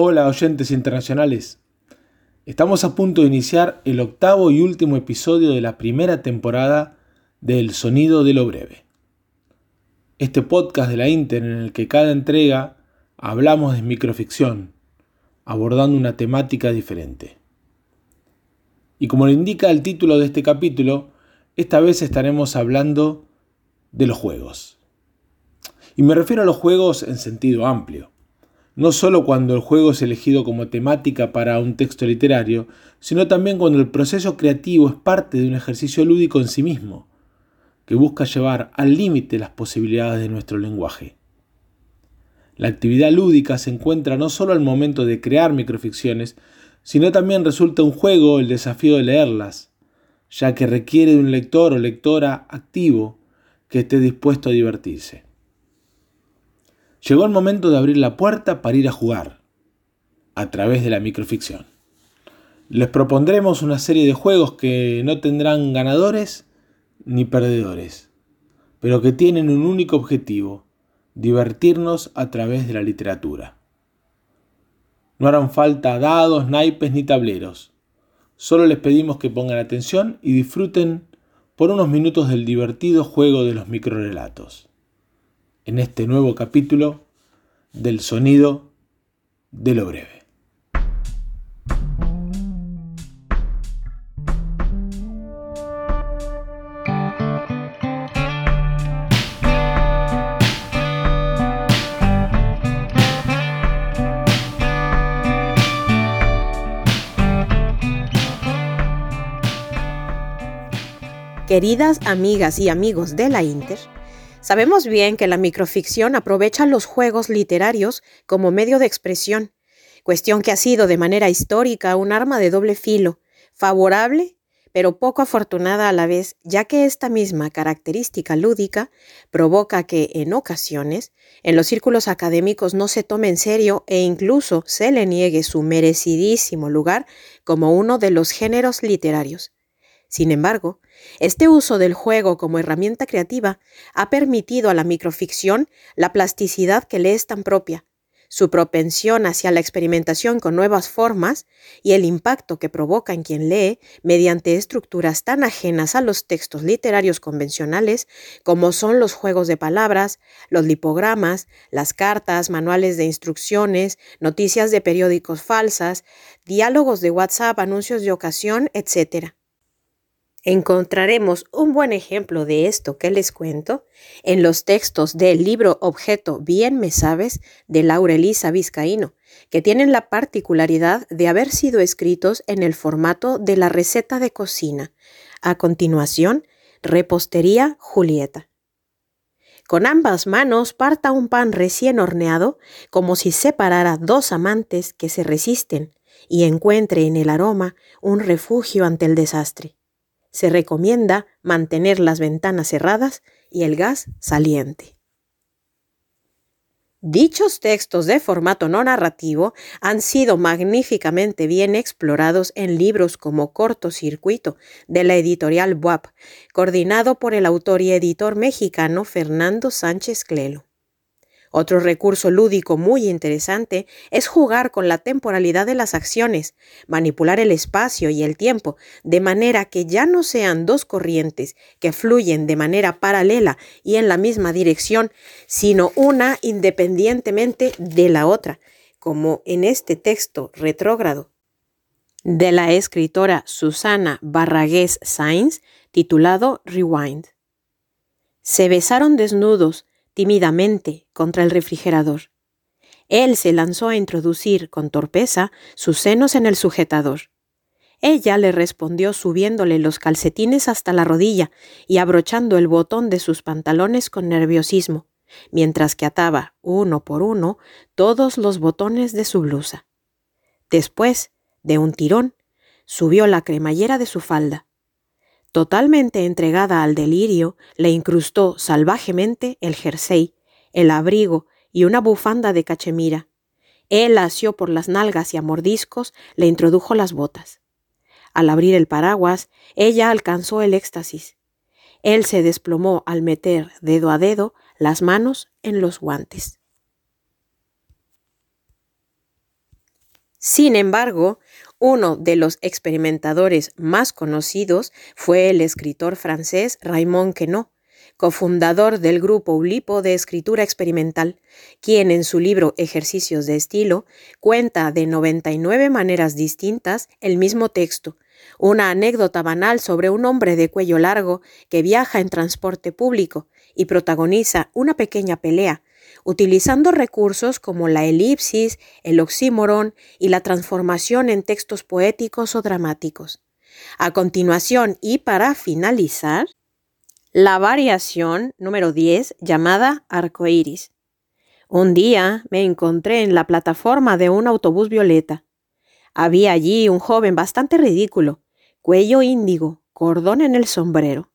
Hola oyentes internacionales. Estamos a punto de iniciar el octavo y último episodio de la primera temporada de El Sonido de lo Breve. Este podcast de la Inter en el que cada entrega hablamos de microficción, abordando una temática diferente. Y como lo indica el título de este capítulo, esta vez estaremos hablando de los juegos. Y me refiero a los juegos en sentido amplio no solo cuando el juego es elegido como temática para un texto literario, sino también cuando el proceso creativo es parte de un ejercicio lúdico en sí mismo, que busca llevar al límite las posibilidades de nuestro lenguaje. La actividad lúdica se encuentra no solo al momento de crear microficciones, sino también resulta un juego el desafío de leerlas, ya que requiere de un lector o lectora activo que esté dispuesto a divertirse. Llegó el momento de abrir la puerta para ir a jugar, a través de la microficción. Les propondremos una serie de juegos que no tendrán ganadores ni perdedores, pero que tienen un único objetivo, divertirnos a través de la literatura. No harán falta dados, naipes ni tableros. Solo les pedimos que pongan atención y disfruten por unos minutos del divertido juego de los microrelatos en este nuevo capítulo del sonido de lo breve. Queridas amigas y amigos de la Inter, Sabemos bien que la microficción aprovecha los juegos literarios como medio de expresión, cuestión que ha sido de manera histórica un arma de doble filo, favorable pero poco afortunada a la vez, ya que esta misma característica lúdica provoca que, en ocasiones, en los círculos académicos no se tome en serio e incluso se le niegue su merecidísimo lugar como uno de los géneros literarios. Sin embargo, este uso del juego como herramienta creativa ha permitido a la microficción la plasticidad que le es tan propia, su propensión hacia la experimentación con nuevas formas y el impacto que provoca en quien lee mediante estructuras tan ajenas a los textos literarios convencionales como son los juegos de palabras, los lipogramas, las cartas, manuales de instrucciones, noticias de periódicos falsas, diálogos de WhatsApp, anuncios de ocasión, etc. Encontraremos un buen ejemplo de esto que les cuento en los textos del libro Objeto Bien Me Sabes de Laura Elisa Vizcaíno, que tienen la particularidad de haber sido escritos en el formato de la receta de cocina. A continuación, repostería Julieta. Con ambas manos parta un pan recién horneado como si separara dos amantes que se resisten y encuentre en el aroma un refugio ante el desastre se recomienda mantener las ventanas cerradas y el gas saliente. Dichos textos de formato no narrativo han sido magníficamente bien explorados en libros como Cortocircuito de la editorial BUAP, coordinado por el autor y editor mexicano Fernando Sánchez Clelo. Otro recurso lúdico muy interesante es jugar con la temporalidad de las acciones, manipular el espacio y el tiempo, de manera que ya no sean dos corrientes que fluyen de manera paralela y en la misma dirección, sino una independientemente de la otra, como en este texto retrógrado de la escritora Susana Barragués Sainz, titulado Rewind. Se besaron desnudos, tímidamente contra el refrigerador. Él se lanzó a introducir con torpeza sus senos en el sujetador. Ella le respondió subiéndole los calcetines hasta la rodilla y abrochando el botón de sus pantalones con nerviosismo, mientras que ataba, uno por uno, todos los botones de su blusa. Después, de un tirón, subió la cremallera de su falda. Totalmente entregada al delirio, le incrustó salvajemente el jersey, el abrigo y una bufanda de cachemira. Él asió por las nalgas y a mordiscos le introdujo las botas. Al abrir el paraguas, ella alcanzó el éxtasis. Él se desplomó al meter dedo a dedo las manos en los guantes. Sin embargo, uno de los experimentadores más conocidos fue el escritor francés Raymond Queneau, cofundador del grupo Ulipo de escritura experimental, quien en su libro Ejercicios de estilo cuenta de 99 maneras distintas el mismo texto, una anécdota banal sobre un hombre de cuello largo que viaja en transporte público y protagoniza una pequeña pelea, utilizando recursos como la elipsis, el oxímoron y la transformación en textos poéticos o dramáticos. A continuación y para finalizar, la variación número 10 llamada arcoíris. Un día me encontré en la plataforma de un autobús violeta. Había allí un joven bastante ridículo, cuello índigo, cordón en el sombrero.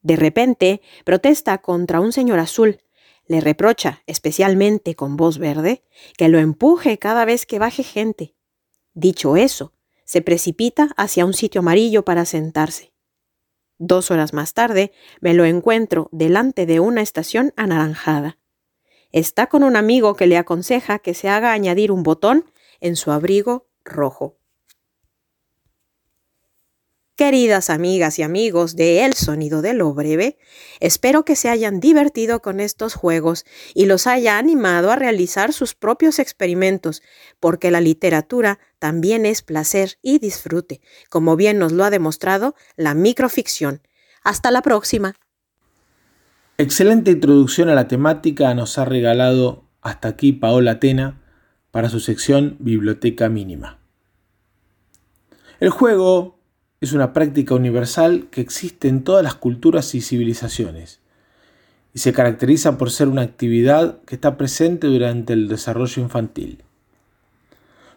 De repente protesta contra un señor azul. Le reprocha, especialmente con voz verde, que lo empuje cada vez que baje gente. Dicho eso, se precipita hacia un sitio amarillo para sentarse. Dos horas más tarde me lo encuentro delante de una estación anaranjada. Está con un amigo que le aconseja que se haga añadir un botón en su abrigo rojo. Queridas amigas y amigos de El Sonido de lo Breve, espero que se hayan divertido con estos juegos y los haya animado a realizar sus propios experimentos, porque la literatura también es placer y disfrute, como bien nos lo ha demostrado la microficción. Hasta la próxima. Excelente introducción a la temática nos ha regalado hasta aquí Paola Tena para su sección Biblioteca Mínima. El juego es una práctica universal que existe en todas las culturas y civilizaciones y se caracteriza por ser una actividad que está presente durante el desarrollo infantil.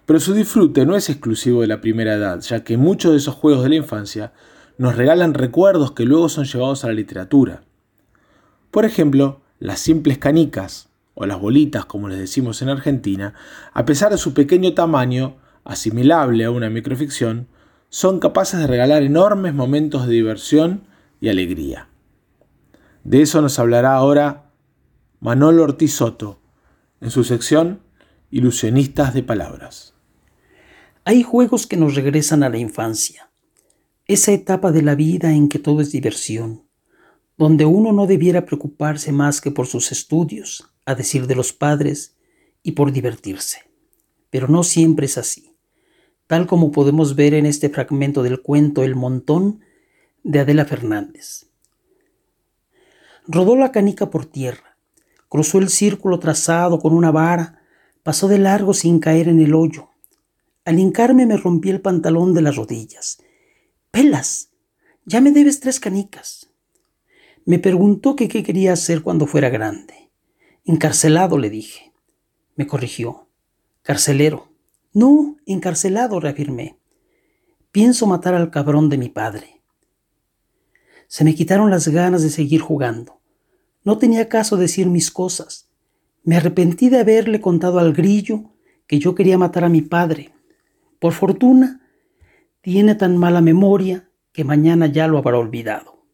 Pero su disfrute no es exclusivo de la primera edad, ya que muchos de esos juegos de la infancia nos regalan recuerdos que luego son llevados a la literatura. Por ejemplo, las simples canicas, o las bolitas como les decimos en Argentina, a pesar de su pequeño tamaño, asimilable a una microficción, son capaces de regalar enormes momentos de diversión y alegría. De eso nos hablará ahora Manolo Ortiz Soto en su sección Ilusionistas de Palabras. Hay juegos que nos regresan a la infancia, esa etapa de la vida en que todo es diversión, donde uno no debiera preocuparse más que por sus estudios, a decir de los padres, y por divertirse. Pero no siempre es así tal como podemos ver en este fragmento del cuento El montón de Adela Fernández. Rodó la canica por tierra, cruzó el círculo trazado con una vara, pasó de largo sin caer en el hoyo. Al hincarme me rompí el pantalón de las rodillas. Pelas, ya me debes tres canicas. Me preguntó que qué quería hacer cuando fuera grande. Encarcelado, le dije. Me corrigió. Carcelero. No, encarcelado, reafirmé. Pienso matar al cabrón de mi padre. Se me quitaron las ganas de seguir jugando. No tenía caso decir mis cosas. Me arrepentí de haberle contado al grillo que yo quería matar a mi padre. Por fortuna, tiene tan mala memoria que mañana ya lo habrá olvidado.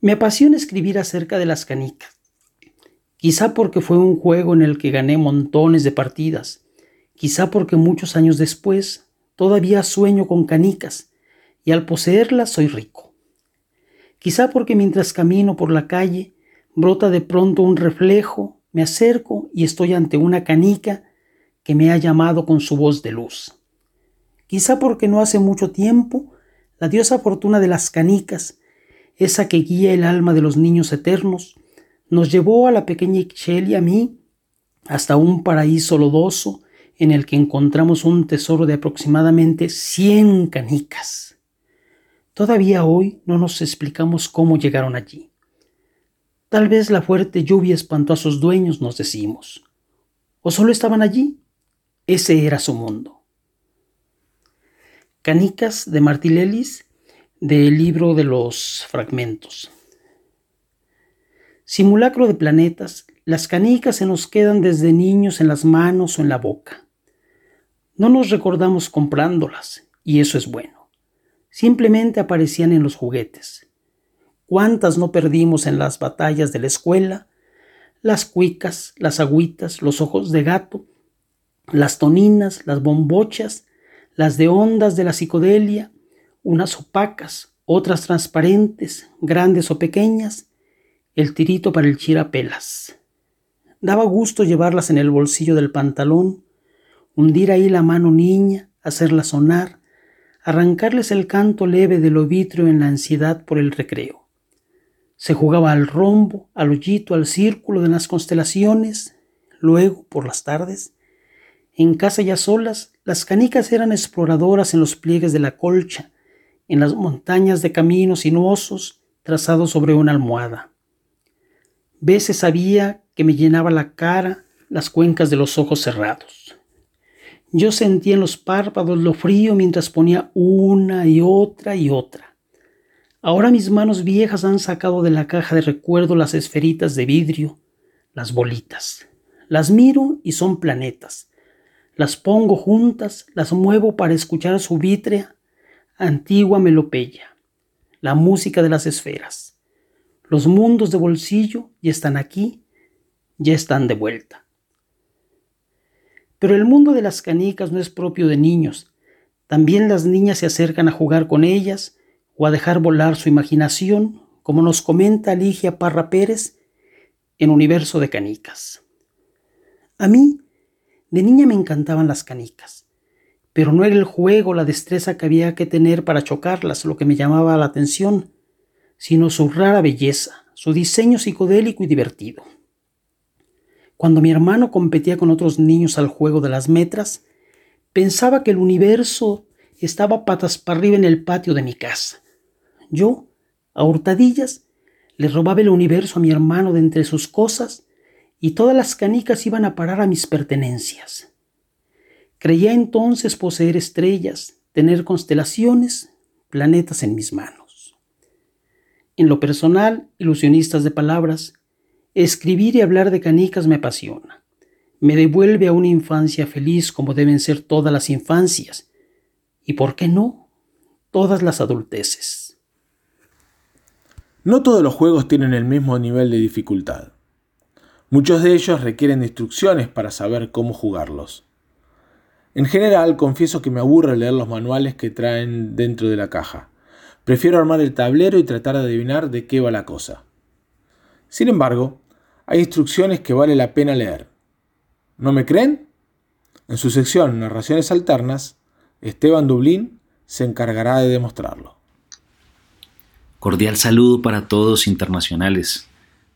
Me apasiona escribir acerca de las canicas. Quizá porque fue un juego en el que gané montones de partidas. Quizá porque muchos años después todavía sueño con canicas y al poseerlas soy rico. Quizá porque mientras camino por la calle brota de pronto un reflejo, me acerco y estoy ante una canica que me ha llamado con su voz de luz. Quizá porque no hace mucho tiempo la diosa fortuna de las canicas, esa que guía el alma de los niños eternos, nos llevó a la pequeña Ixchel y a mí hasta un paraíso lodoso en el que encontramos un tesoro de aproximadamente 100 canicas. Todavía hoy no nos explicamos cómo llegaron allí. Tal vez la fuerte lluvia espantó a sus dueños, nos decimos. ¿O solo estaban allí? Ese era su mundo. Canicas de Martilelis del libro de los fragmentos. Simulacro de planetas, las canicas se nos quedan desde niños en las manos o en la boca. No nos recordamos comprándolas, y eso es bueno. Simplemente aparecían en los juguetes. ¿Cuántas no perdimos en las batallas de la escuela? Las cuicas, las agüitas, los ojos de gato, las toninas, las bombochas, las de ondas de la psicodelia, unas opacas, otras transparentes, grandes o pequeñas, el tirito para el chirapelas. Daba gusto llevarlas en el bolsillo del pantalón, hundir ahí la mano niña, hacerla sonar, arrancarles el canto leve del obitrio en la ansiedad por el recreo. Se jugaba al rombo, al hoyito, al círculo de las constelaciones. Luego, por las tardes, en casa ya solas, las canicas eran exploradoras en los pliegues de la colcha, en las montañas de caminos sinuosos trazados sobre una almohada. Veces había que me llenaba la cara, las cuencas de los ojos cerrados. Yo sentía en los párpados lo frío mientras ponía una y otra y otra. Ahora mis manos viejas han sacado de la caja de recuerdo las esferitas de vidrio, las bolitas. Las miro y son planetas. Las pongo juntas, las muevo para escuchar su vítrea, antigua melopeya, la música de las esferas. Los mundos de bolsillo ya están aquí, ya están de vuelta. Pero el mundo de las canicas no es propio de niños. También las niñas se acercan a jugar con ellas o a dejar volar su imaginación, como nos comenta Ligia Parra Pérez en Universo de Canicas. A mí, de niña me encantaban las canicas, pero no era el juego, la destreza que había que tener para chocarlas lo que me llamaba la atención, sino su rara belleza, su diseño psicodélico y divertido. Cuando mi hermano competía con otros niños al juego de las metras, pensaba que el universo estaba patas para arriba en el patio de mi casa. Yo, a hurtadillas, le robaba el universo a mi hermano de entre sus cosas y todas las canicas iban a parar a mis pertenencias. Creía entonces poseer estrellas, tener constelaciones, planetas en mis manos. En lo personal, ilusionistas de palabras, Escribir y hablar de canicas me apasiona. Me devuelve a una infancia feliz como deben ser todas las infancias. Y por qué no, todas las adulteces. No todos los juegos tienen el mismo nivel de dificultad. Muchos de ellos requieren instrucciones para saber cómo jugarlos. En general, confieso que me aburre leer los manuales que traen dentro de la caja. Prefiero armar el tablero y tratar de adivinar de qué va la cosa. Sin embargo, hay instrucciones que vale la pena leer. ¿No me creen? En su sección Narraciones Alternas, Esteban Dublín se encargará de demostrarlo. Cordial saludo para todos internacionales.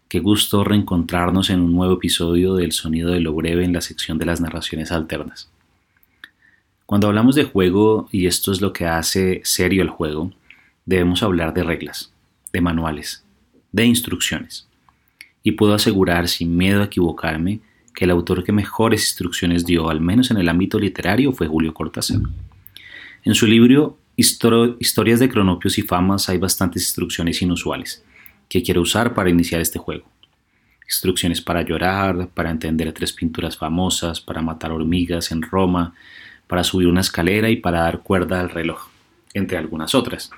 Qué gusto reencontrarnos en un nuevo episodio del Sonido de lo Breve en la sección de las narraciones alternas. Cuando hablamos de juego, y esto es lo que hace serio el juego, debemos hablar de reglas, de manuales, de instrucciones y puedo asegurar sin miedo a equivocarme que el autor que mejores instrucciones dio, al menos en el ámbito literario, fue Julio Cortázar. En su libro Historias de Cronopios y Famas hay bastantes instrucciones inusuales que quiero usar para iniciar este juego. Instrucciones para llorar, para entender tres pinturas famosas, para matar hormigas en Roma, para subir una escalera y para dar cuerda al reloj, entre algunas otras.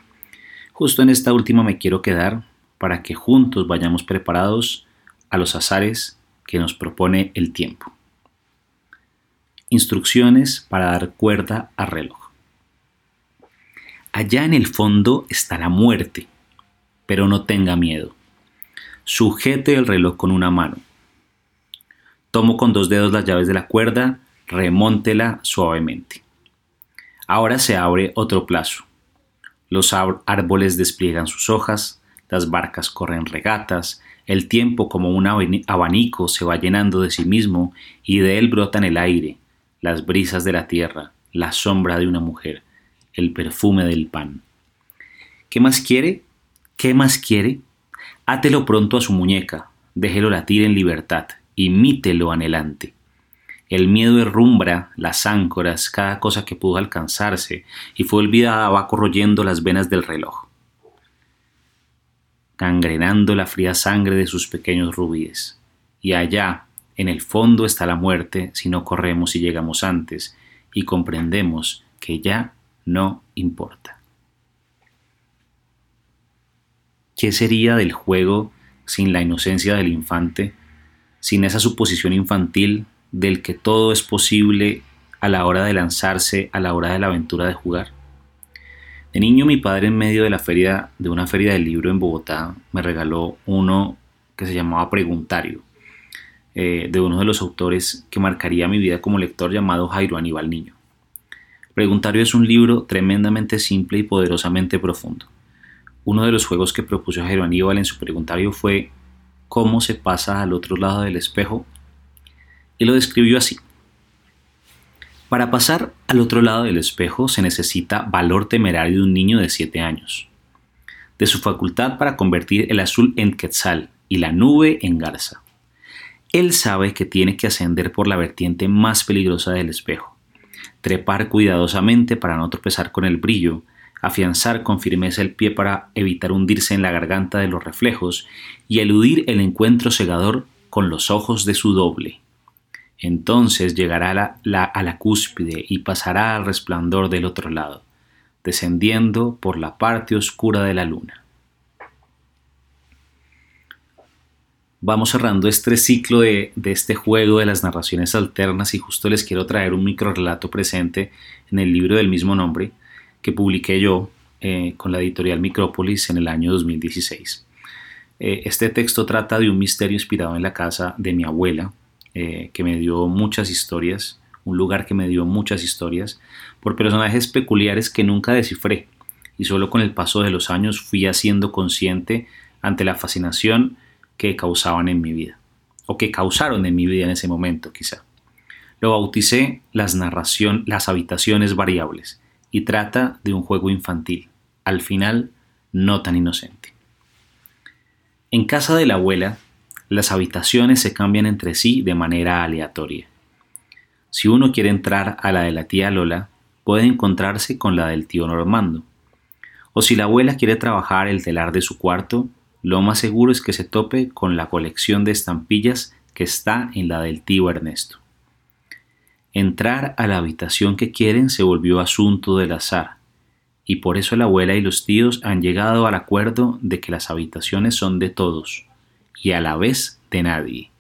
Justo en esta última me quiero quedar para que juntos vayamos preparados a los azares que nos propone el tiempo. Instrucciones para dar cuerda al reloj. Allá en el fondo está la muerte, pero no tenga miedo. Sujete el reloj con una mano. Tomo con dos dedos las llaves de la cuerda, remóntela suavemente. Ahora se abre otro plazo. Los árboles despliegan sus hojas, las barcas corren regatas, el tiempo como un abanico se va llenando de sí mismo y de él brotan el aire, las brisas de la tierra, la sombra de una mujer, el perfume del pan. ¿Qué más quiere? ¿Qué más quiere? Átelo pronto a su muñeca, déjelo latir en libertad, imítelo anhelante. El miedo herrumbra las áncoras, cada cosa que pudo alcanzarse, y fue olvidada va corroyendo las venas del reloj gangrenando la fría sangre de sus pequeños rubíes. Y allá, en el fondo está la muerte si no corremos y llegamos antes y comprendemos que ya no importa. ¿Qué sería del juego sin la inocencia del infante, sin esa suposición infantil del que todo es posible a la hora de lanzarse, a la hora de la aventura de jugar? De niño mi padre en medio de la feria de una feria del libro en Bogotá me regaló uno que se llamaba Preguntario eh, de uno de los autores que marcaría mi vida como lector llamado Jairo Aníbal Niño. Preguntario es un libro tremendamente simple y poderosamente profundo. Uno de los juegos que propuso Jairo Aníbal en su preguntario fue ¿Cómo se pasa al otro lado del espejo? Y lo describió así. Para pasar al otro lado del espejo se necesita valor temerario de un niño de 7 años, de su facultad para convertir el azul en quetzal y la nube en garza. Él sabe que tiene que ascender por la vertiente más peligrosa del espejo, trepar cuidadosamente para no tropezar con el brillo, afianzar con firmeza el pie para evitar hundirse en la garganta de los reflejos y eludir el encuentro cegador con los ojos de su doble. Entonces llegará a la, a la cúspide y pasará al resplandor del otro lado, descendiendo por la parte oscura de la luna. Vamos cerrando este ciclo de, este juego de las narraciones alternas y justo les quiero traer un micro relato presente en el libro del mismo nombre que publiqué yo eh, con la editorial Micrópolis en el año 2016. Eh, este texto trata de un misterio inspirado en la casa de mi abuela, eh, que me dio muchas historias, un lugar que me dio muchas historias, por personajes peculiares que nunca descifré y solo con el paso de los años fui haciendo consciente ante la fascinación que causaban en mi vida, o que causaron en mi vida en ese momento quizá. Lo bauticé las narración, las habitaciones variables, y trata de un juego infantil, al final no tan inocente. En casa de la abuela, las habitaciones se cambian entre sí de manera aleatoria. Si uno quiere entrar a la de la tía Lola, puede encontrarse con la del tío Normando. O si la abuela quiere trabajar el telar de su cuarto, lo más seguro es que se tope con la colección de estampillas que está en la del tío Ernesto. Entrar a la habitación que quieren se volvió asunto del azar, y por eso la abuela y los tíos han llegado al acuerdo de que las habitaciones son de todos, y a la vez de nadie,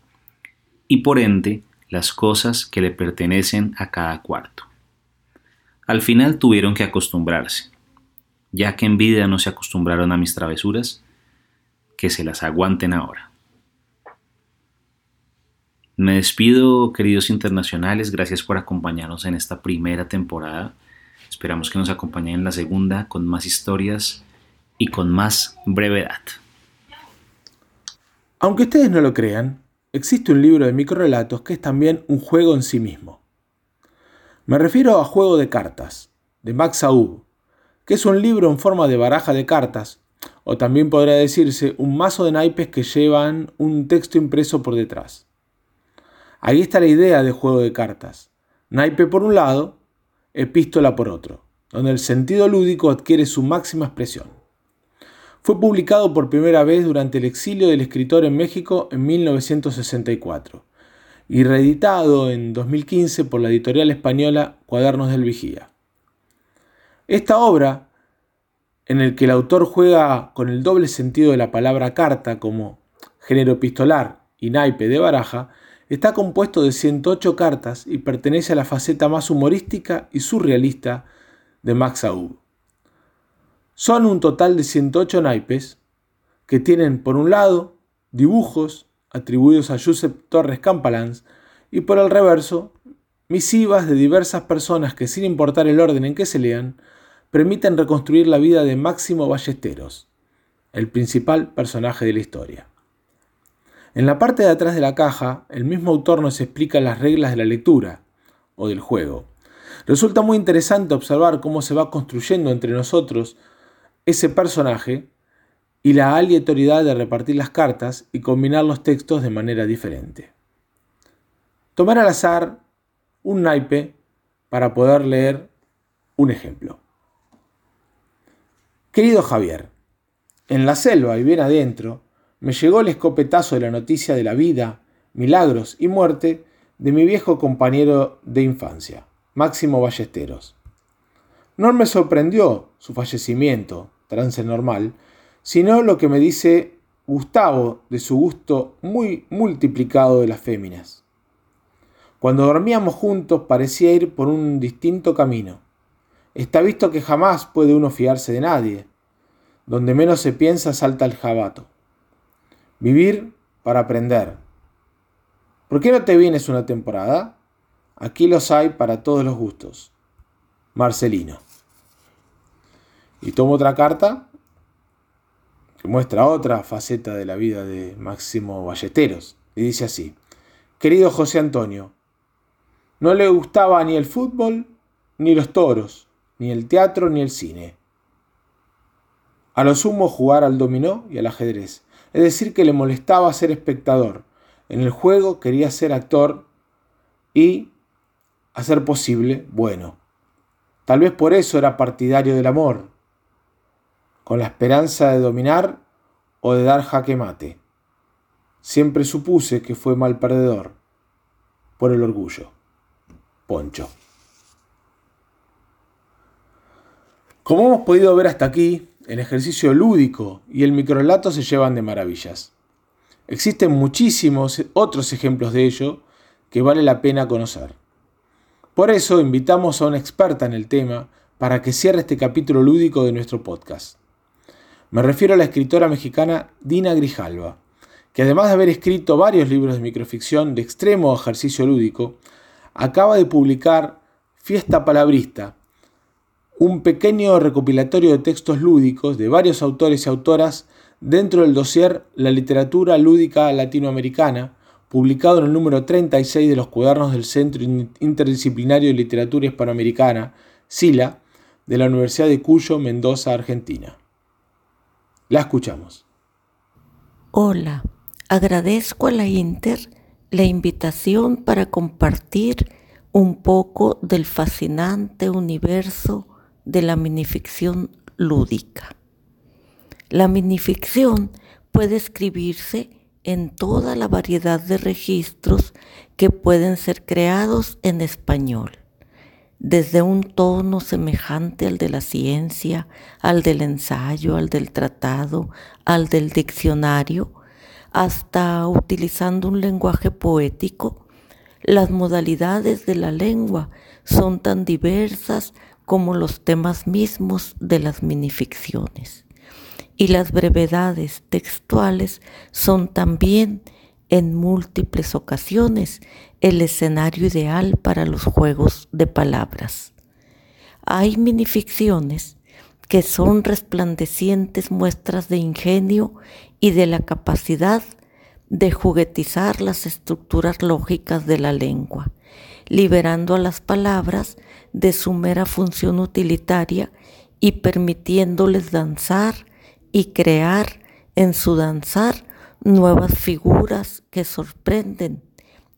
y por ende las cosas que le pertenecen a cada cuarto. Al final tuvieron que acostumbrarse, ya que en vida no se acostumbraron a mis travesuras, que se las aguanten ahora. Me despido, queridos internacionales, gracias por acompañarnos en esta primera temporada. Esperamos que nos acompañen en la segunda con más historias y con más brevedad. Aunque ustedes no lo crean, existe un libro de microrelatos que es también un juego en sí mismo. Me refiero a Juego de Cartas, de Max Aub, que es un libro en forma de baraja de cartas, o también podría decirse un mazo de naipes que llevan un texto impreso por detrás. Ahí está la idea de juego de cartas. Naipe por un lado, epístola por otro, donde el sentido lúdico adquiere su máxima expresión. Fue publicado por primera vez durante el exilio del escritor en México en 1964 y reeditado en 2015 por la editorial española Cuadernos del Vigía. Esta obra, en el que el autor juega con el doble sentido de la palabra carta como género epistolar y naipe de baraja, está compuesto de 108 cartas y pertenece a la faceta más humorística y surrealista de Max Aub. Son un total de 108 naipes que tienen por un lado dibujos atribuidos a Josep Torres Campalans y por el reverso misivas de diversas personas que sin importar el orden en que se lean, permiten reconstruir la vida de Máximo Ballesteros, el principal personaje de la historia. En la parte de atrás de la caja, el mismo autor nos explica las reglas de la lectura o del juego. Resulta muy interesante observar cómo se va construyendo entre nosotros ese personaje y la aleatoriedad de repartir las cartas y combinar los textos de manera diferente. Tomar al azar un naipe para poder leer un ejemplo. Querido Javier, en la selva y bien adentro, me llegó el escopetazo de la noticia de la vida, milagros y muerte de mi viejo compañero de infancia, Máximo Ballesteros. No me sorprendió su fallecimiento, trance normal, sino lo que me dice Gustavo de su gusto muy multiplicado de las féminas. Cuando dormíamos juntos parecía ir por un distinto camino. Está visto que jamás puede uno fiarse de nadie. Donde menos se piensa salta el jabato. Vivir para aprender. ¿Por qué no te vienes una temporada? Aquí los hay para todos los gustos. Marcelino. Y tomo otra carta que muestra otra faceta de la vida de Máximo Ballesteros. Y dice así, querido José Antonio, no le gustaba ni el fútbol, ni los toros, ni el teatro, ni el cine. A lo sumo jugar al dominó y al ajedrez. Es decir, que le molestaba ser espectador. En el juego quería ser actor y, a ser posible, bueno. Tal vez por eso era partidario del amor, con la esperanza de dominar o de dar jaque mate. Siempre supuse que fue mal perdedor, por el orgullo. Poncho. Como hemos podido ver hasta aquí, el ejercicio lúdico y el microlato se llevan de maravillas. Existen muchísimos otros ejemplos de ello que vale la pena conocer. Por eso invitamos a una experta en el tema para que cierre este capítulo lúdico de nuestro podcast. Me refiero a la escritora mexicana Dina Grijalva, que además de haber escrito varios libros de microficción de extremo ejercicio lúdico, acaba de publicar Fiesta Palabrista, un pequeño recopilatorio de textos lúdicos de varios autores y autoras dentro del dossier La literatura lúdica latinoamericana, publicado en el número 36 de los cuadernos del Centro Interdisciplinario de Literatura Hispanoamericana, SILA, de la Universidad de Cuyo, Mendoza, Argentina. La escuchamos. Hola, agradezco a la Inter la invitación para compartir un poco del fascinante universo de la minificción lúdica. La minificción puede escribirse en toda la variedad de registros que pueden ser creados en español, desde un tono semejante al de la ciencia, al del ensayo, al del tratado, al del diccionario, hasta utilizando un lenguaje poético. Las modalidades de la lengua son tan diversas como los temas mismos de las minificciones. Y las brevedades textuales son también en múltiples ocasiones el escenario ideal para los juegos de palabras. Hay minificciones que son resplandecientes muestras de ingenio y de la capacidad de juguetizar las estructuras lógicas de la lengua, liberando a las palabras de su mera función utilitaria y permitiéndoles danzar y crear en su danzar nuevas figuras que sorprenden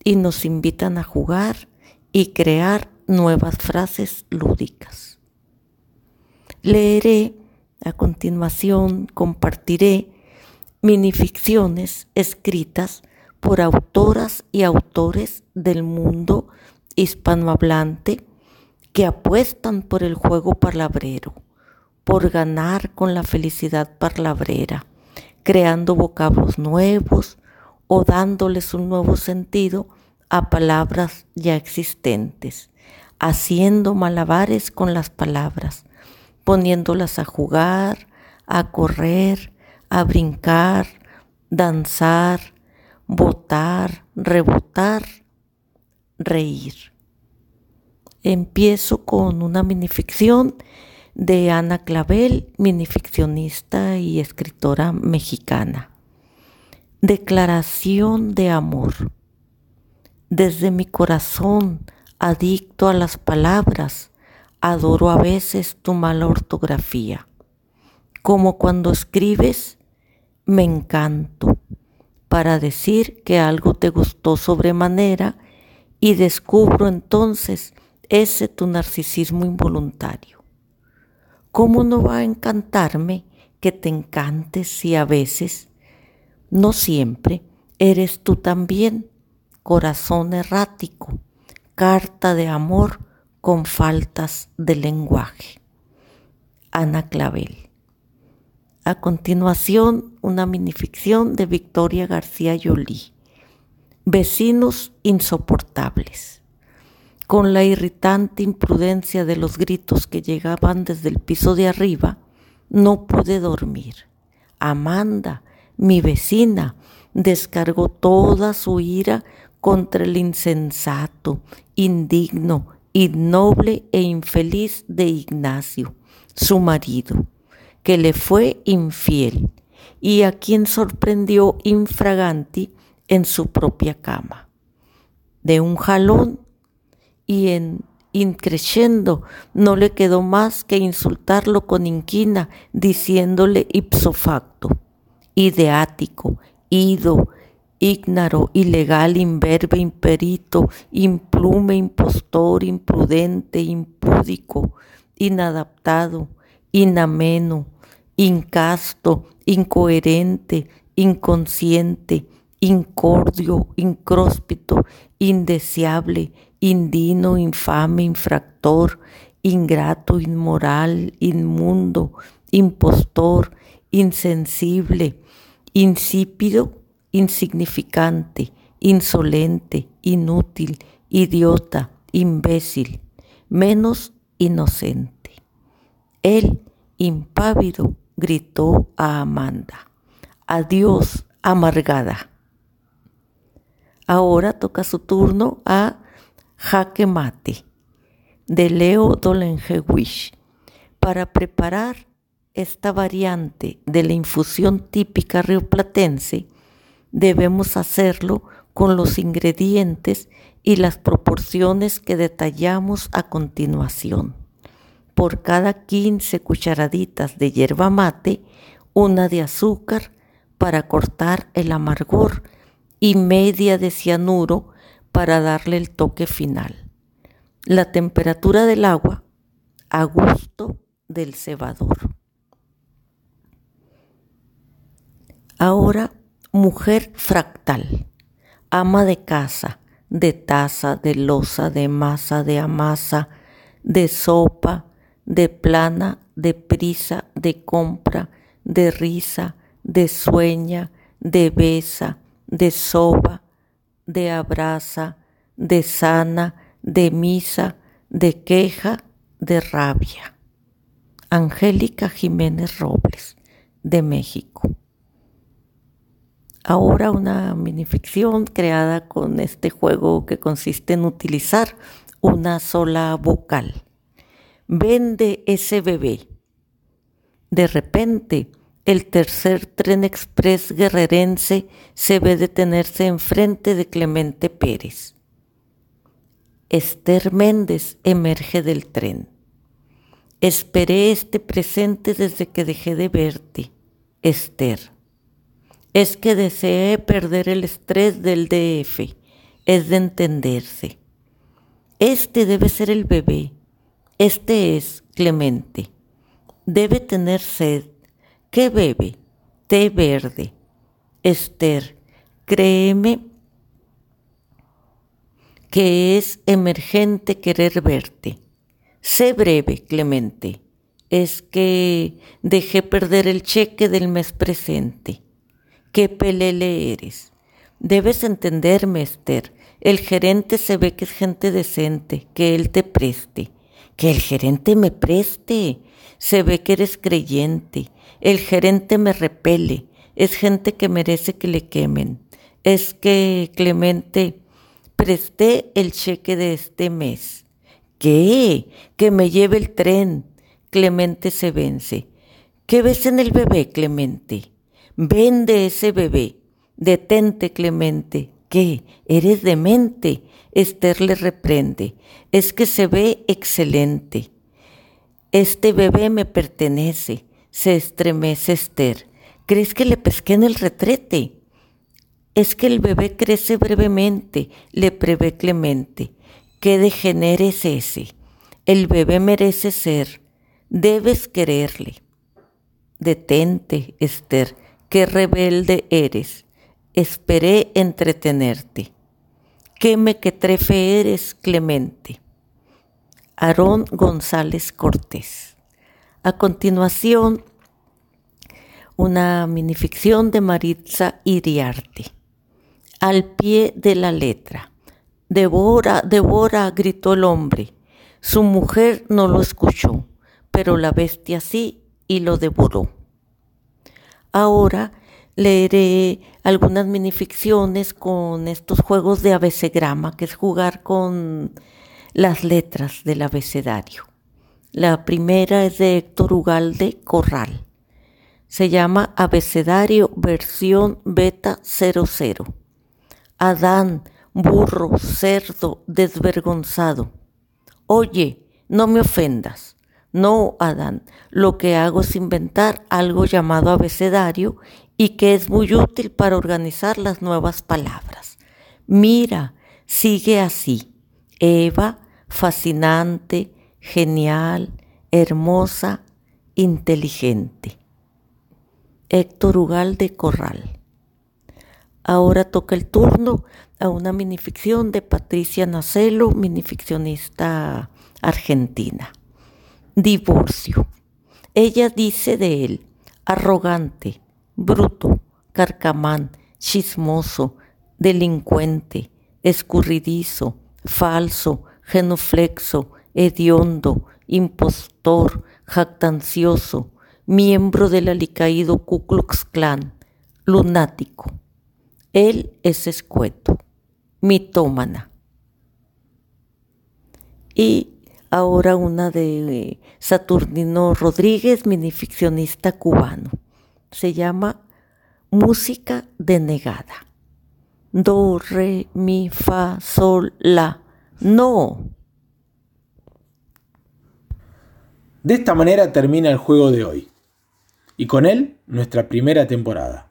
y nos invitan a jugar y crear nuevas frases lúdicas. Leeré a continuación, compartiré minificciones escritas por autoras y autores del mundo hispanohablante que apuestan por el juego palabrero, por ganar con la felicidad palabrera, creando vocablos nuevos o dándoles un nuevo sentido a palabras ya existentes, haciendo malabares con las palabras, poniéndolas a jugar, a correr, a brincar, danzar, botar, rebotar, reír. Empiezo con una minificción de Ana Clavel, minificcionista y escritora mexicana. Declaración de amor. Desde mi corazón, adicto a las palabras, adoro a veces tu mala ortografía. Como cuando escribes, me encanto para decir que algo te gustó sobremanera y descubro entonces ese tu narcisismo involuntario. ¿Cómo no va a encantarme que te encantes si a veces, no siempre, eres tú también, corazón errático, carta de amor con faltas de lenguaje? Ana Clavel. A continuación, una minificción de Victoria García Yolí. Vecinos insoportables. Con la irritante imprudencia de los gritos que llegaban desde el piso de arriba, no pude dormir. Amanda, mi vecina, descargó toda su ira contra el insensato, indigno, innoble e infeliz de Ignacio, su marido, que le fue infiel y a quien sorprendió infraganti en su propia cama. De un jalón y en increyendo no le quedó más que insultarlo con inquina, diciéndole ipso facto, ideático, ido, ígnaro, ilegal, imberbe, imperito, implume, impostor, imprudente, impúdico, inadaptado, inameno, incasto, incoherente, inconsciente, incordio, incróspito, indeseable, indino, infame, infractor, ingrato, inmoral, inmundo, impostor, insensible, insípido, insignificante, insolente, inútil, idiota, imbécil, menos inocente. Él, impávido, gritó a Amanda. Adiós, amargada. Ahora toca su turno a Jaque Mate de Leo Dolengewish para preparar esta variante de la infusión típica rioplatense debemos hacerlo con los ingredientes y las proporciones que detallamos a continuación. Por cada 15 cucharaditas de yerba mate, una de azúcar para cortar el amargor y media de cianuro para darle el toque final. La temperatura del agua a gusto del cebador. Ahora mujer fractal, ama de casa, de taza, de losa, de masa, de amasa, de sopa, de plana, de prisa, de compra, de risa, de sueña, de besa, de soba, de abraza, de sana, de misa, de queja, de rabia. Angélica Jiménez Robles, de México ahora una minificción creada con este juego que consiste en utilizar una sola vocal. Vende ese bebé. De repente, el tercer tren express guerrerense se ve detenerse enfrente de Clemente Pérez. Esther Méndez emerge del tren. Esperé este presente desde que dejé de verte, Esther es que desee perder el estrés del DF, es de entenderse. Este debe ser el bebé, este es Clemente. Debe tener sed. ¿Qué bebe? Té verde. Esther, créeme que es emergente querer verte. Sé breve, Clemente. Es que dejé perder el cheque del mes presente qué pelele eres. Debes entenderme, Esther. El gerente se ve que es gente decente, que él te preste. Que el gerente me preste. Se ve que eres creyente. El gerente me repele. Es gente que merece que le quemen. Es que, Clemente, presté el cheque de este mes. ¿Qué? Que me lleve el tren. Clemente se vence. ¿Qué ves en el bebé, Clemente? Vende ese bebé. Detente, Clemente. ¿Qué? ¿Eres demente? Esther le reprende. Es que se ve excelente. Este bebé me pertenece. Se estremece Esther. ¿Crees que le pesqué en el retrete? Es que el bebé crece brevemente, le prevé Clemente. ¿Qué de es ese? El bebé merece ser. Debes quererle. Detente, Esther qué rebelde eres. Esperé entretenerte. Queme que trefe eres, Clemente. Aarón González Cortés. A continuación, una minificción de Maritza Iriarte. al pie de la letra. Devora, devora, gritó el hombre. Su mujer no lo escuchó, pero la bestia sí y lo devoró. Ahora leeré algunas minificciones con estos juegos de abecegrama, que es jugar con las letras del abecedario. La primera es de Héctor Ugalde Corral. Se llama Abecedario versión beta 00. Adán, burro, cerdo, desvergonzado. Oye, no me ofendas. No, Adán, lo que hago es inventar algo llamado abecedario y que es muy útil para organizar las nuevas palabras. Mira, sigue así. Eva, fascinante, genial, hermosa, inteligente. Héctor Ugal de Corral. Ahora toca el turno a una minificción de Patricia Nacelo, minificcionista argentina. Divorcio. Ella dice de él, arrogante, bruto, carcamán, chismoso, delincuente, escurridizo, falso, genuflexo, hediondo, impostor, jactancioso, miembro del alicaído Ku Klux Klan, lunático. Él es escueto, mitómana. Y ahora una de Saturnino Rodríguez, minificcionista cubano se llama música denegada. Do, re, mi, fa, sol, la. No. De esta manera termina el juego de hoy. Y con él nuestra primera temporada.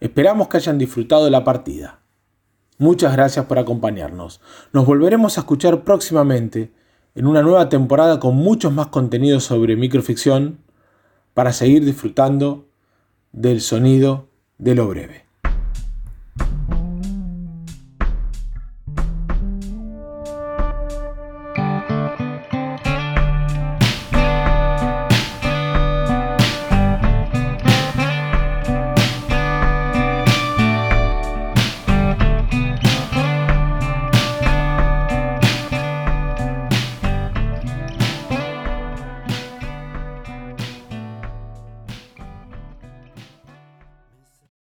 Esperamos que hayan disfrutado la partida. Muchas gracias por acompañarnos. Nos volveremos a escuchar próximamente en una nueva temporada con muchos más contenidos sobre microficción para seguir disfrutando del sonido de lo breve.